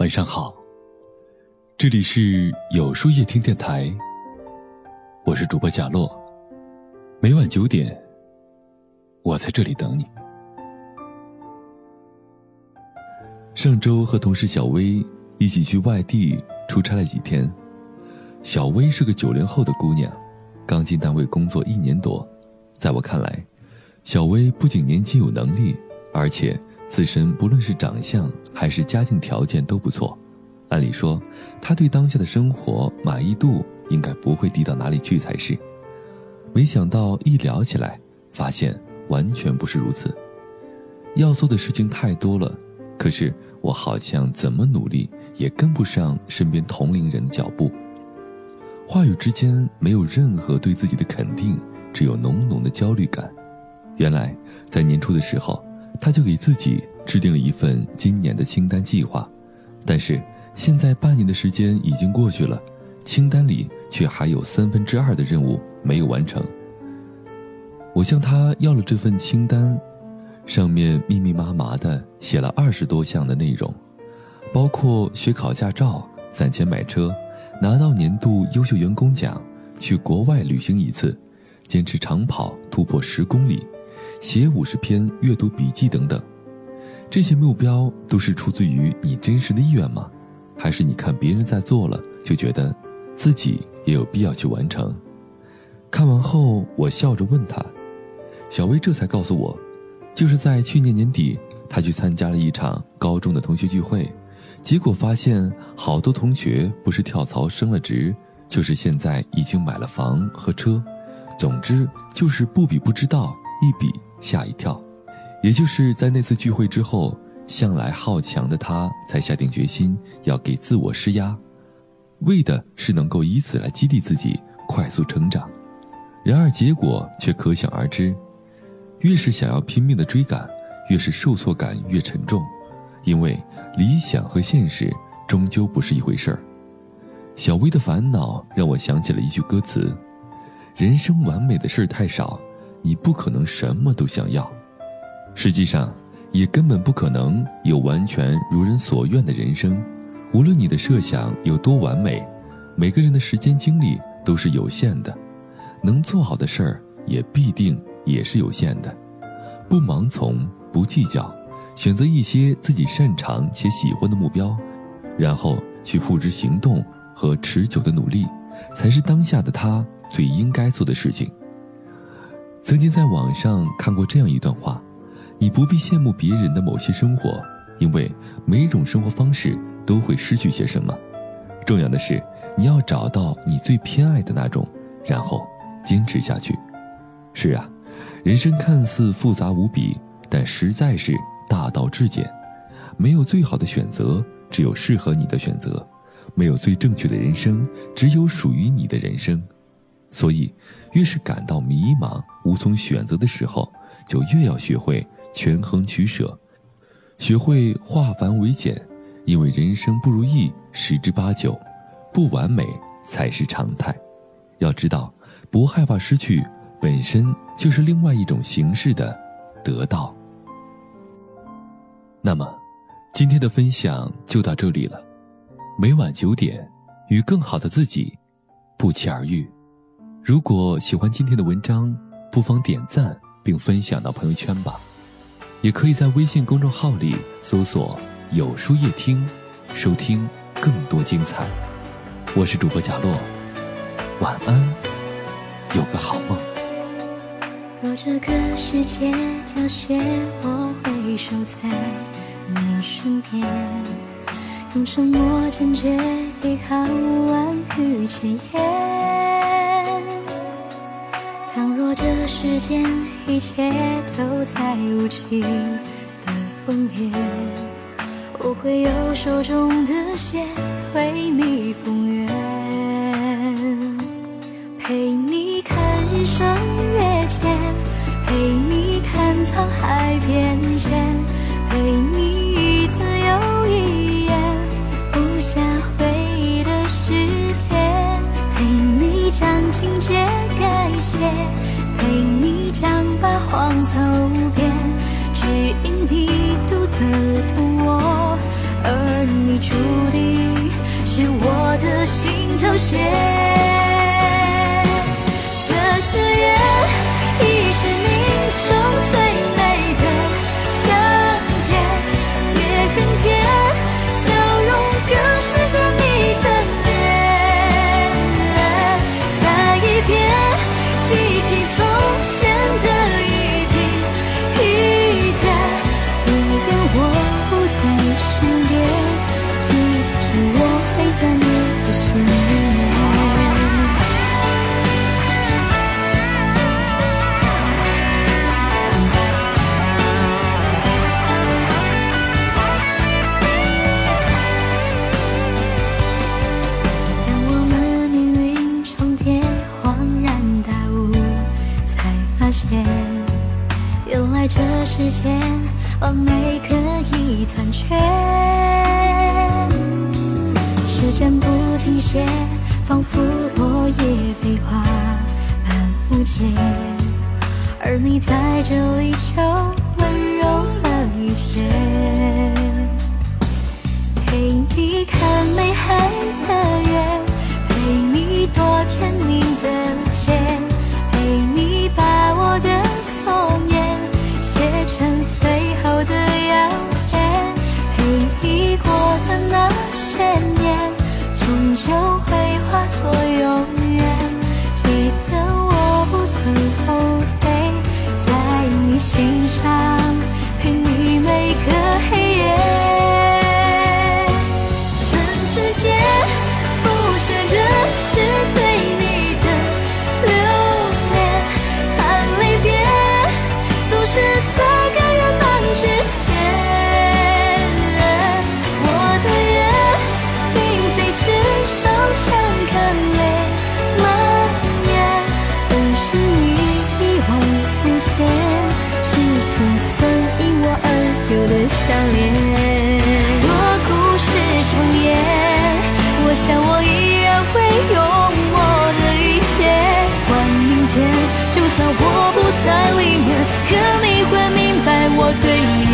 晚上好，这里是有书夜听电台，我是主播贾洛。每晚九点，我在这里等你。上周和同事小薇一起去外地出差了几天。小薇是个九零后的姑娘，刚进单位工作一年多。在我看来，小薇不仅年轻有能力，而且自身不论是长相还是家境条件都不错。按理说，他对当下的生活满意度应该不会低到哪里去才是。没想到一聊起来，发现完全不是如此。要做的事情太多了，可是我好像怎么努力也跟不上身边同龄人的脚步。话语之间没有任何对自己的肯定，只有浓浓的焦虑感。原来在年初的时候，他就给自己制定了一份今年的清单计划，但是现在半年的时间已经过去了，清单里却还有三分之二的任务。没有完成。我向他要了这份清单，上面密密麻麻的写了二十多项的内容，包括学考驾照、攒钱买车、拿到年度优秀员工奖、去国外旅行一次、坚持长跑突破十公里、写五十篇阅读笔记等等。这些目标都是出自于你真实的意愿吗？还是你看别人在做了，就觉得自己也有必要去完成？看完后，我笑着问他：“小薇这才告诉我，就是在去年年底，他去参加了一场高中的同学聚会，结果发现好多同学不是跳槽升了职，就是现在已经买了房和车，总之就是不比不知道，一比吓一跳。也就是在那次聚会之后，向来好强的他才下定决心要给自我施压，为的是能够以此来激励自己快速成长。”然而结果却可想而知，越是想要拼命的追赶，越是受挫感越沉重，因为理想和现实终究不是一回事儿。小薇的烦恼让我想起了一句歌词：“人生完美的事儿太少，你不可能什么都想要。实际上，也根本不可能有完全如人所愿的人生。无论你的设想有多完美，每个人的时间精力都是有限的。”能做好的事儿也必定也是有限的，不盲从，不计较，选择一些自己擅长且喜欢的目标，然后去付之行动和持久的努力，才是当下的他最应该做的事情。曾经在网上看过这样一段话：你不必羡慕别人的某些生活，因为每种生活方式都会失去些什么。重要的是，你要找到你最偏爱的那种，然后。坚持下去，是啊，人生看似复杂无比，但实在是大道至简。没有最好的选择，只有适合你的选择；没有最正确的人生，只有属于你的人生。所以，越是感到迷茫、无从选择的时候，就越要学会权衡取舍，学会化繁为简。因为人生不如意十之八九，不完美才是常态。要知道。不害怕失去，本身就是另外一种形式的得到。那么，今天的分享就到这里了。每晚九点，与更好的自己不期而遇。如果喜欢今天的文章，不妨点赞并分享到朋友圈吧。也可以在微信公众号里搜索“有书夜听”，收听更多精彩。我是主播贾洛，晚安。有个好梦。若这个世界凋谢，我会守在你身边，用沉默坚决抵抗万语千言。时间一切都在无情的崩灭，我会用手中的线为你封约。陪你看日升月减，陪你看沧海变迁，陪你一字又一言，不下回忆的诗篇，陪你将情节改写，把荒草无边，只因你读得懂我，而你注定是我的心头血。这誓言已是命中最美的相见，别很甜，笑容更适合你的脸。再一遍，记起。时间完美可以残缺，时间不停歇，仿佛落叶飞花般无解，而你在这里就温柔了一切，陪你看美海的月，陪你多甜蜜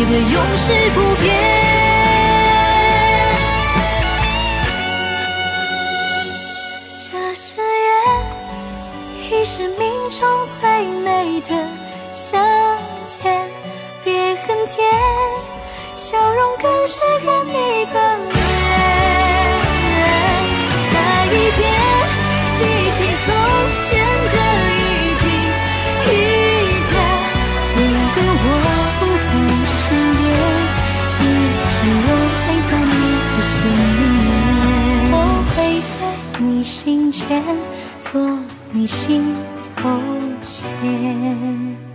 的永世不变，心间，做你心头线。